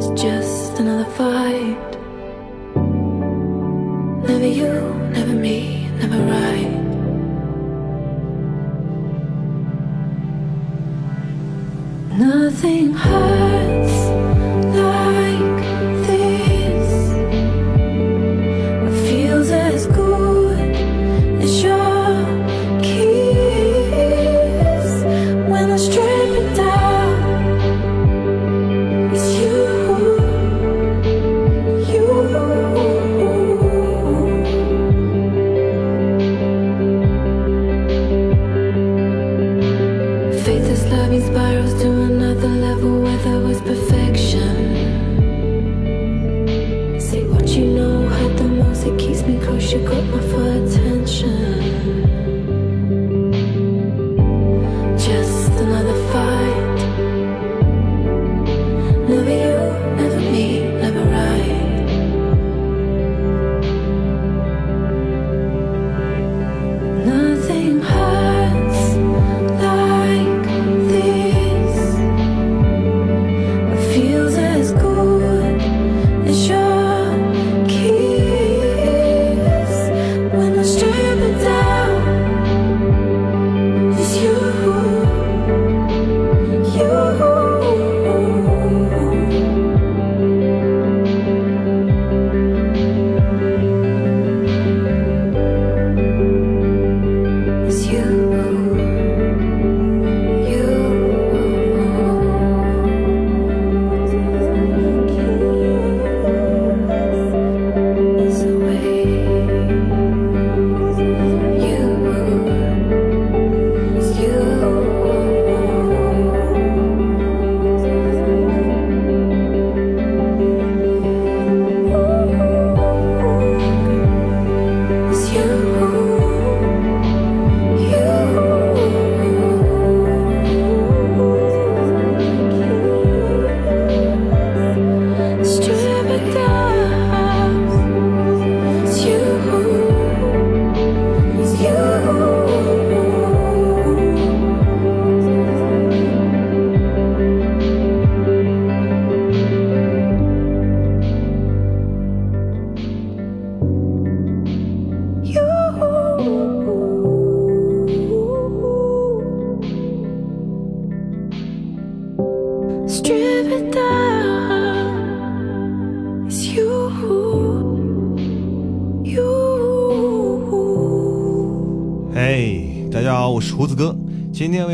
It's just another fight. Never you, never me, never right. Nothing hurts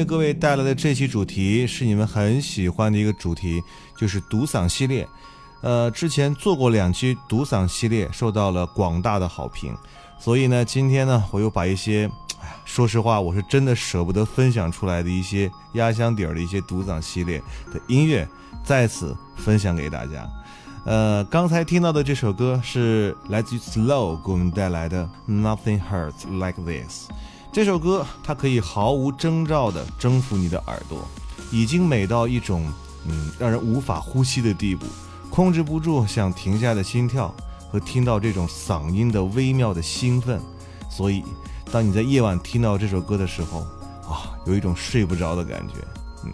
各位带来的这期主题是你们很喜欢的一个主题，就是独嗓系列。呃，之前做过两期独嗓系列，受到了广大的好评，所以呢，今天呢，我又把一些，哎，说实话，我是真的舍不得分享出来的一些压箱底儿的一些独嗓系列的音乐，在此分享给大家。呃，刚才听到的这首歌是来自于 Slow 给我们带来的《Nothing Hurts Like This》。这首歌它可以毫无征兆地征服你的耳朵，已经美到一种嗯让人无法呼吸的地步，控制不住想停下的心跳和听到这种嗓音的微妙的兴奋。所以，当你在夜晚听到这首歌的时候，啊，有一种睡不着的感觉。嗯，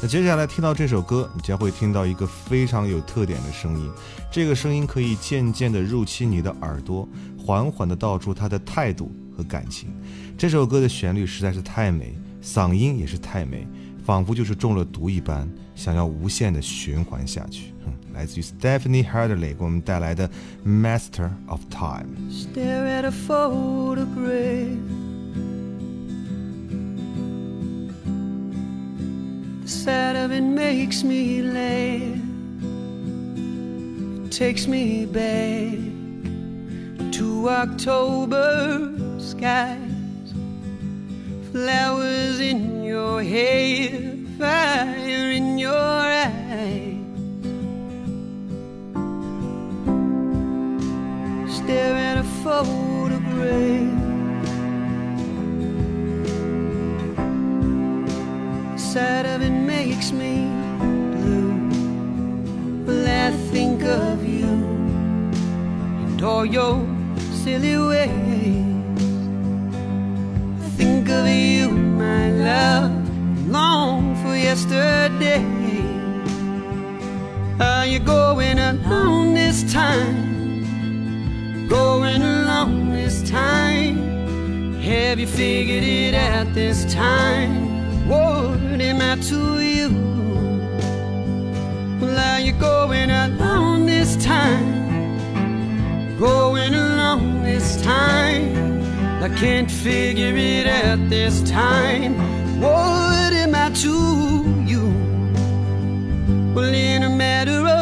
那接下来听到这首歌，你将会听到一个非常有特点的声音，这个声音可以渐渐地入侵你的耳朵，缓缓地道出它的态度和感情。这首歌的旋律实在是太美，嗓音也是太美，仿佛就是中了毒一般，想要无限的循环下去。来自于 Stephanie Hardley 给我们带来的《Master of Time》。Takes me back to October skies. Flowers in your hair, fire in your eyes. stare at a photograph. Sight of it makes me blue. Well, I think of you and all your silly ways. Of you, my love, long for yesterday. Are you going alone this time? going along this time? Have you figured it out this time? What am I to you? Well, are you going along this time? Going along this time? I can't figure it out this time. What am I to you? Well, in a matter of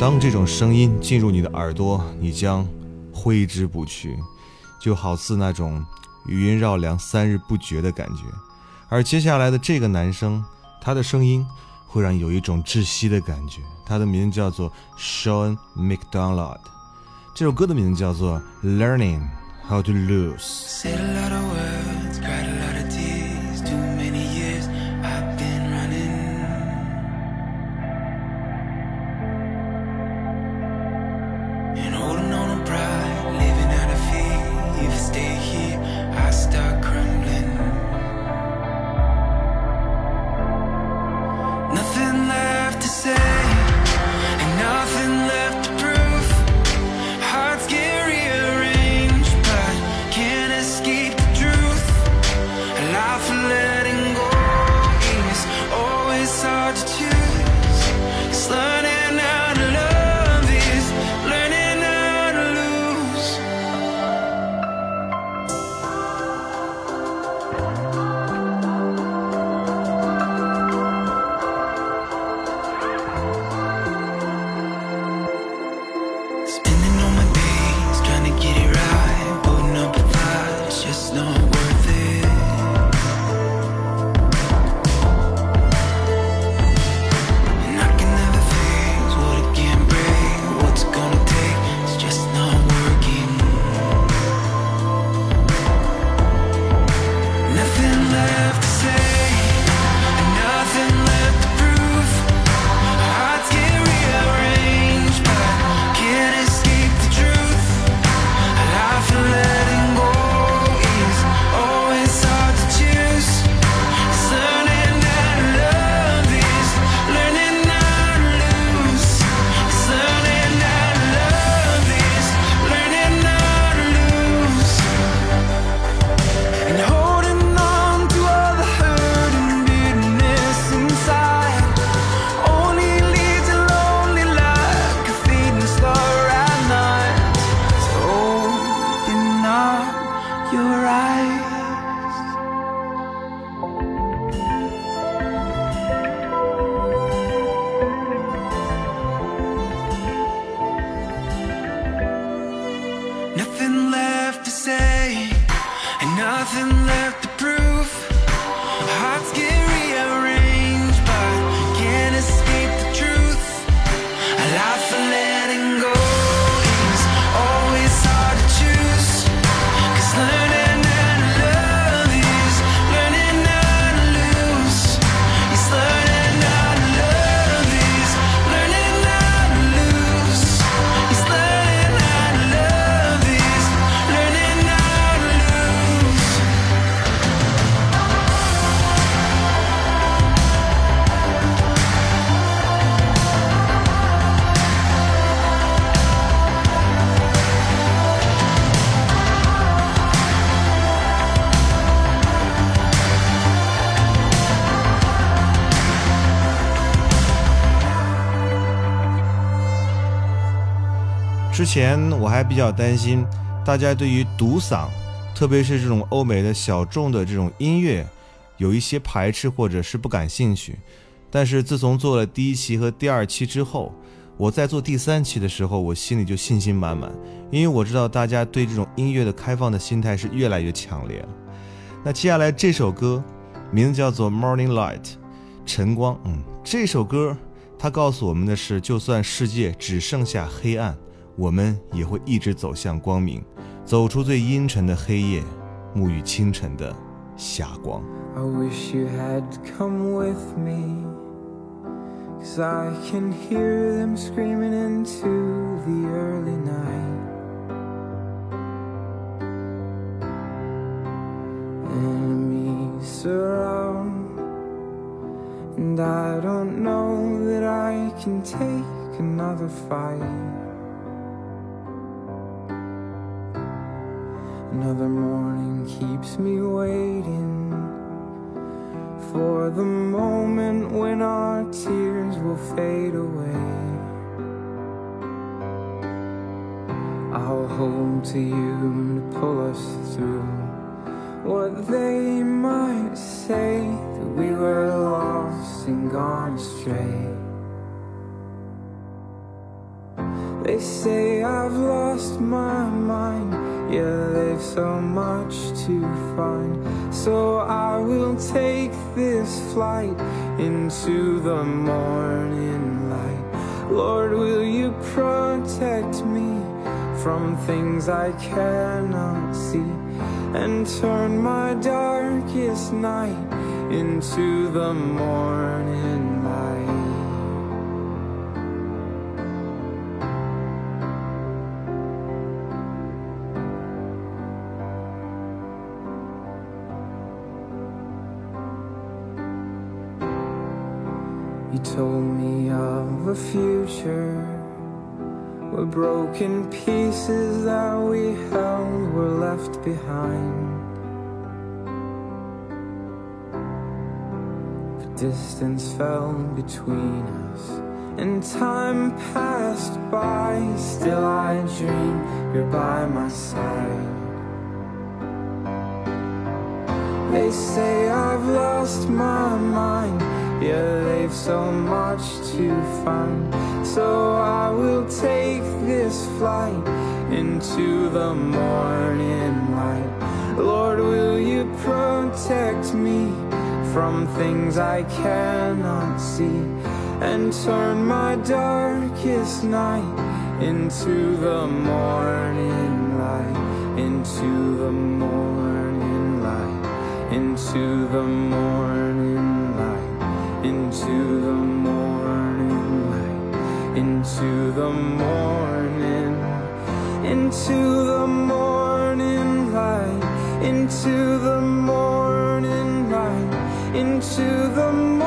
当这种声音进入你的耳朵，你将挥之不去，就好似那种余音绕梁、三日不绝的感觉。而接下来的这个男生，他的声音会让有一种窒息的感觉。他的名字叫做 Sean McDonald，这首歌的名字叫做《Learning How to Lose》。前我还比较担心大家对于独嗓，特别是这种欧美的小众的这种音乐，有一些排斥或者是不感兴趣。但是自从做了第一期和第二期之后，我在做第三期的时候，我心里就信心满满，因为我知道大家对这种音乐的开放的心态是越来越强烈了。那接下来这首歌，名字叫做《Morning Light》，晨光。嗯，这首歌它告诉我们的是，就算世界只剩下黑暗，我们也会一直走向光明，走出最阴沉的黑夜，沐浴清晨的霞光。I wish you had come with me. Cause I can hear them screaming into the early night. Enemies around. and I don't know that I can take another fight. Another morning keeps me waiting for the moment when our tears will fade away. I'll hold to you to pull us through what they might say that we were lost and gone astray. They say I've lost my mind, yeah, they've so much to find. So I will take this flight into the morning light. Lord, will you protect me from things I cannot see and turn my darkest night into the morning You told me of a future where broken pieces that we held were left behind. But distance fell between us, and time passed by. Still, I dream you're by my side. They say I've lost my mind. Yeah, they've so much to find. So I will take this flight into the morning light. Lord, will you protect me from things I cannot see and turn my darkest night into the morning light, into the morning light, into the morning into the morning light, into the morning, into the morning light, into the morning light, into the morning,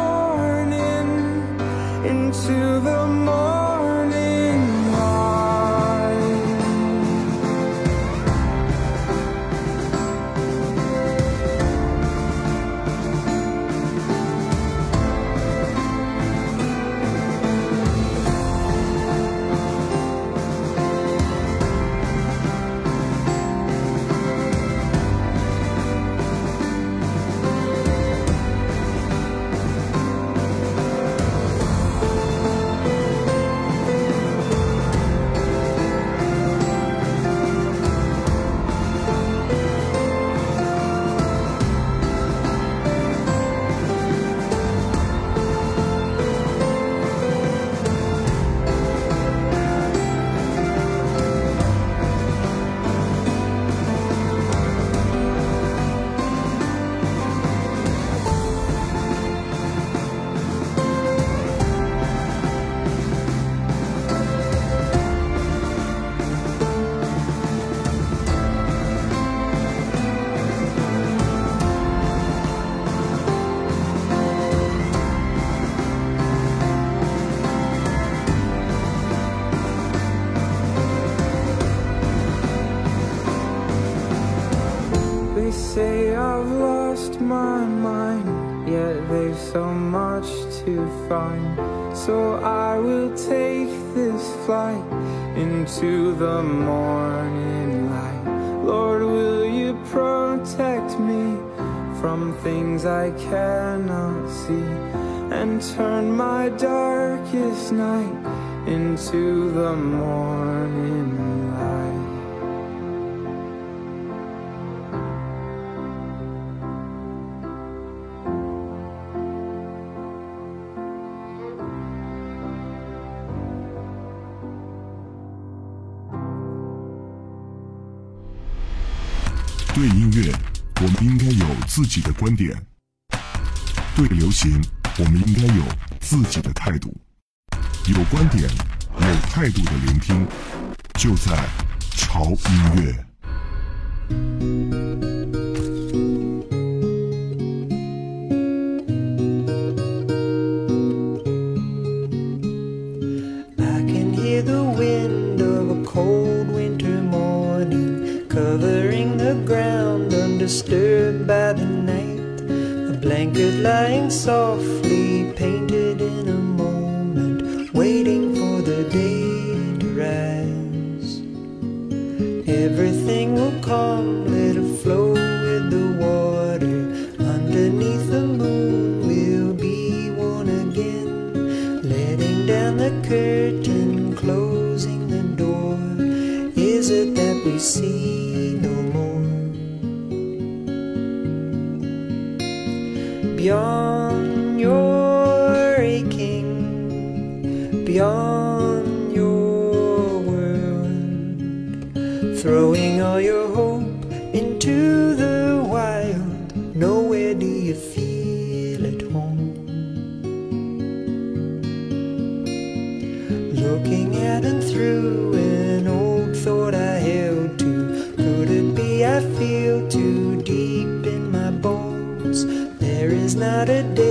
to find. So I will take this flight into the morning light. Lord, will you protect me from things I cannot see and turn my darkest night into the morning 对音乐，我们应该有自己的观点；对流行，我们应该有自己的态度。有观点、有态度的聆听，就在潮音乐。” Blanket lying softly painted in a moment, waiting for the day to rise. Everything will come, I feel too deep in my bones? There is not a day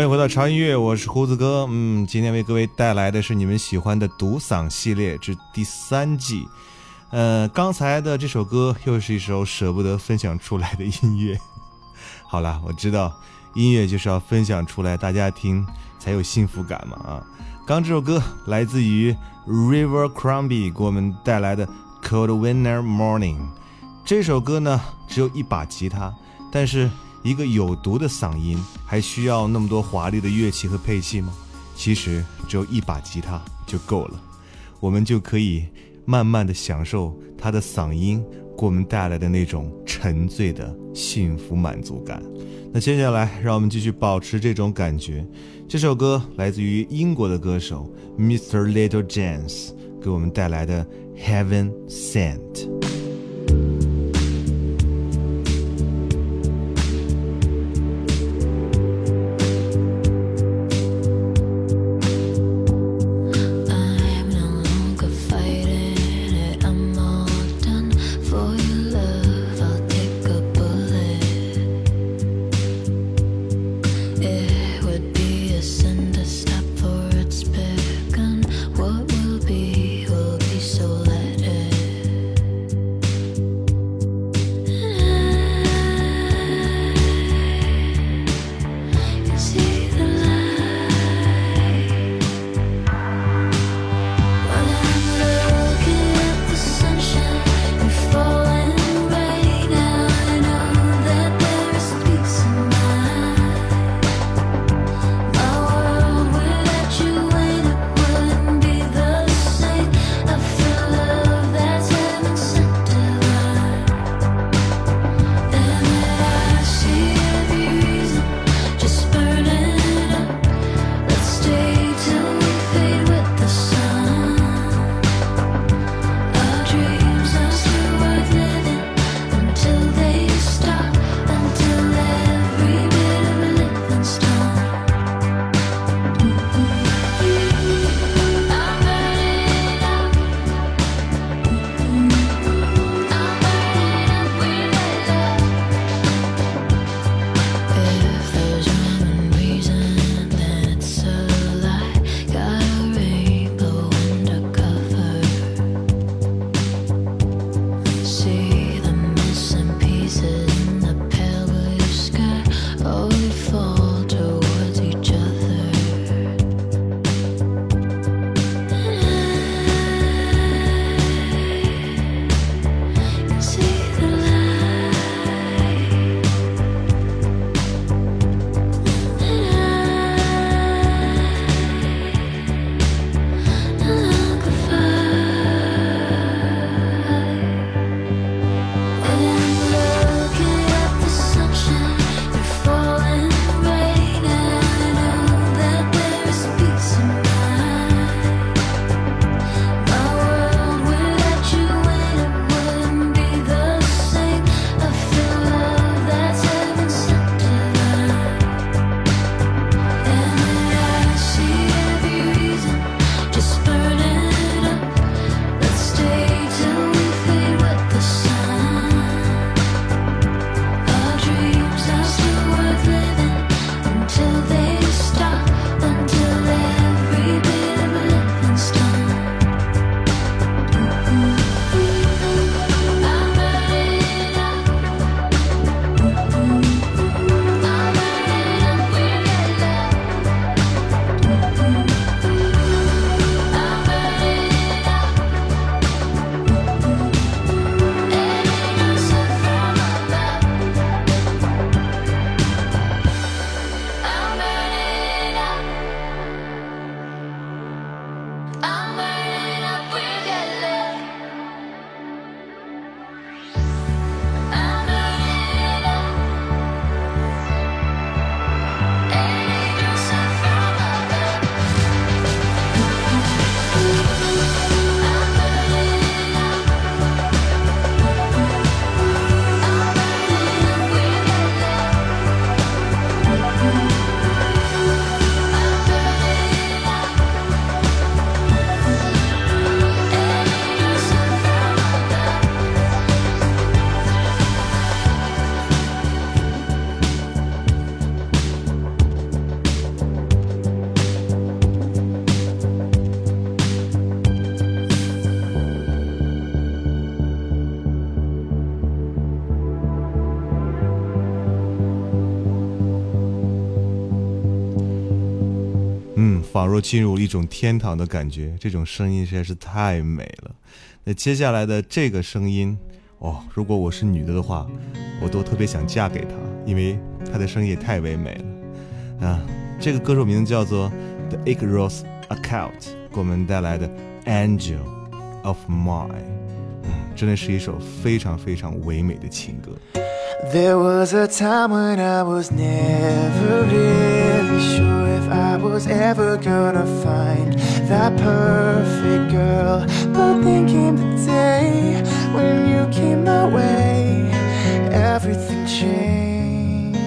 欢迎回到潮音乐，我是胡子哥。嗯，今天为各位带来的是你们喜欢的独嗓系列之第三季。呃，刚才的这首歌又是一首舍不得分享出来的音乐。好了，我知道音乐就是要分享出来，大家听才有幸福感嘛啊！刚这首歌来自于 River Crumbie 给我们带来的《Cold Winter Morning》。这首歌呢只有一把吉他，但是一个有毒的嗓音还需要那么多华丽的乐器和配器吗？其实只有一把吉他就够了，我们就可以慢慢的享受他的嗓音给我们带来的那种沉醉的幸福满足感。那接下来让我们继续保持这种感觉。这首歌来自于英国的歌手 Mr. Little James 给我们带来的《Heaven Sent》。仿若进入一种天堂的感觉。这种声音实在是太美了。那接下来的这个声音，哦，如果我是女的的话，我都特别想嫁给他，因为他的声音也太唯美了。啊，这个歌手名字叫做 The Egg Rose Account，给我们带来的 Angel of Mine，嗯，真的是一首非常非常唯美的情歌。There was a time when I was never really sure if I was ever gonna find that perfect girl. But then came the day when you came my way, everything changed.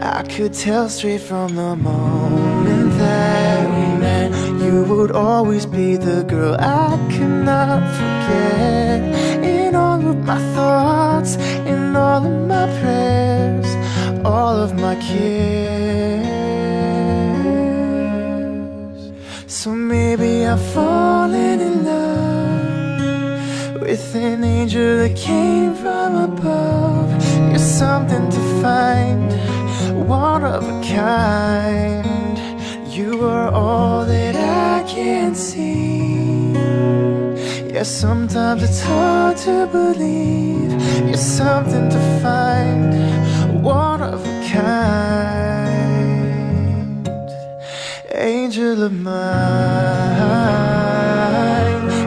I could tell straight from the moment that we met, you would always be the girl I could not forget. My thoughts, in all of my prayers, all of my cares. So maybe I've fallen in love with an angel that came from above. You're something to find, one of a kind. You are all that I can see. Yes, sometimes it's hard to believe you're something to find, one of a kind, angel of mine,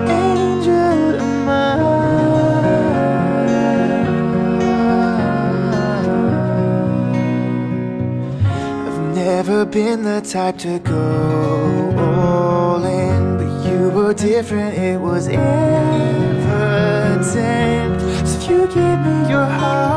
angel of mine. I've never been the type to go all in, were different, it was evident. So if you give me your heart,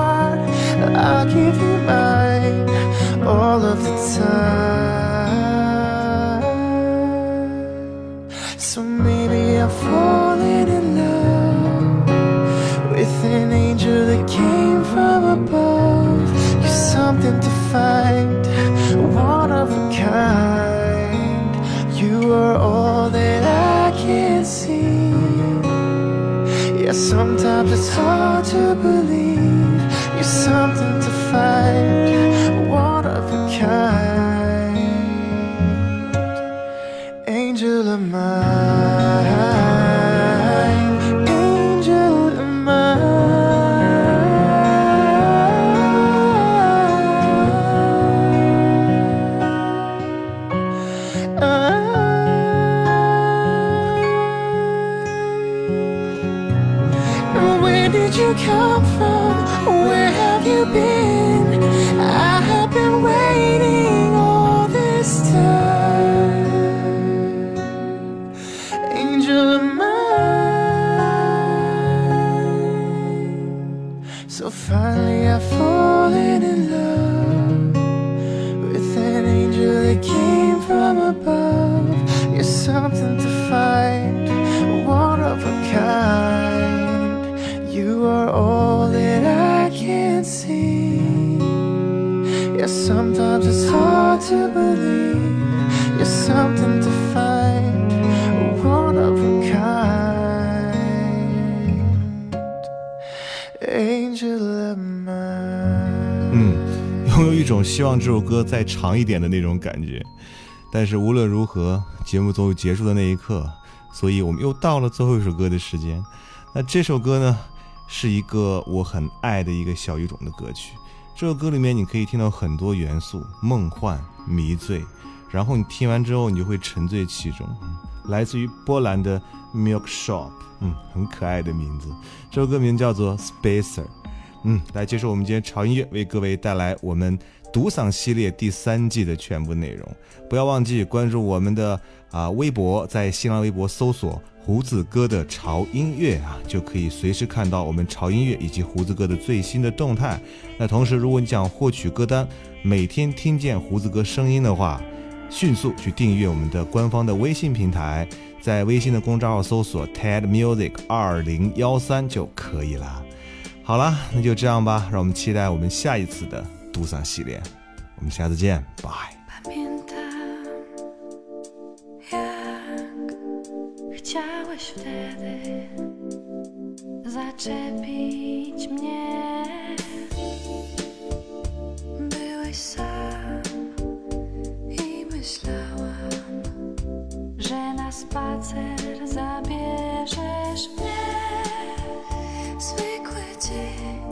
再长一点的那种感觉。但是无论如何，节目总有结束的那一刻，所以我们又到了最后一首歌的时间。那这首歌呢，是一个我很爱的一个小语种的歌曲。这首歌里面你可以听到很多元素，梦幻、迷醉，然后你听完之后，你就会沉醉其中。来自于波兰的 Milk Shop，嗯，很可爱的名字。这首歌名叫做 Spacer。嗯，来接受我们今天潮音乐为各位带来我们独嗓系列第三季的全部内容。不要忘记关注我们的啊、微博，在新浪微博搜索“胡子哥的潮音乐”啊，就可以随时看到我们潮音乐以及胡子哥的最新的动态。那同时，如果你想获取歌单，每天听见胡子哥声音的话，迅速去订阅我们的官方的微信平台，在微信的公众号搜索 TED Music 二零幺三就可以了。好了，那就这样吧，让我们期待我们下一次的杜桑系列。我们下次见，拜。chciałeś wtedy zaczepić mnie. Byłeś sam i myślałam, że na spacer zabierzesz mnie. Zwykły dzień.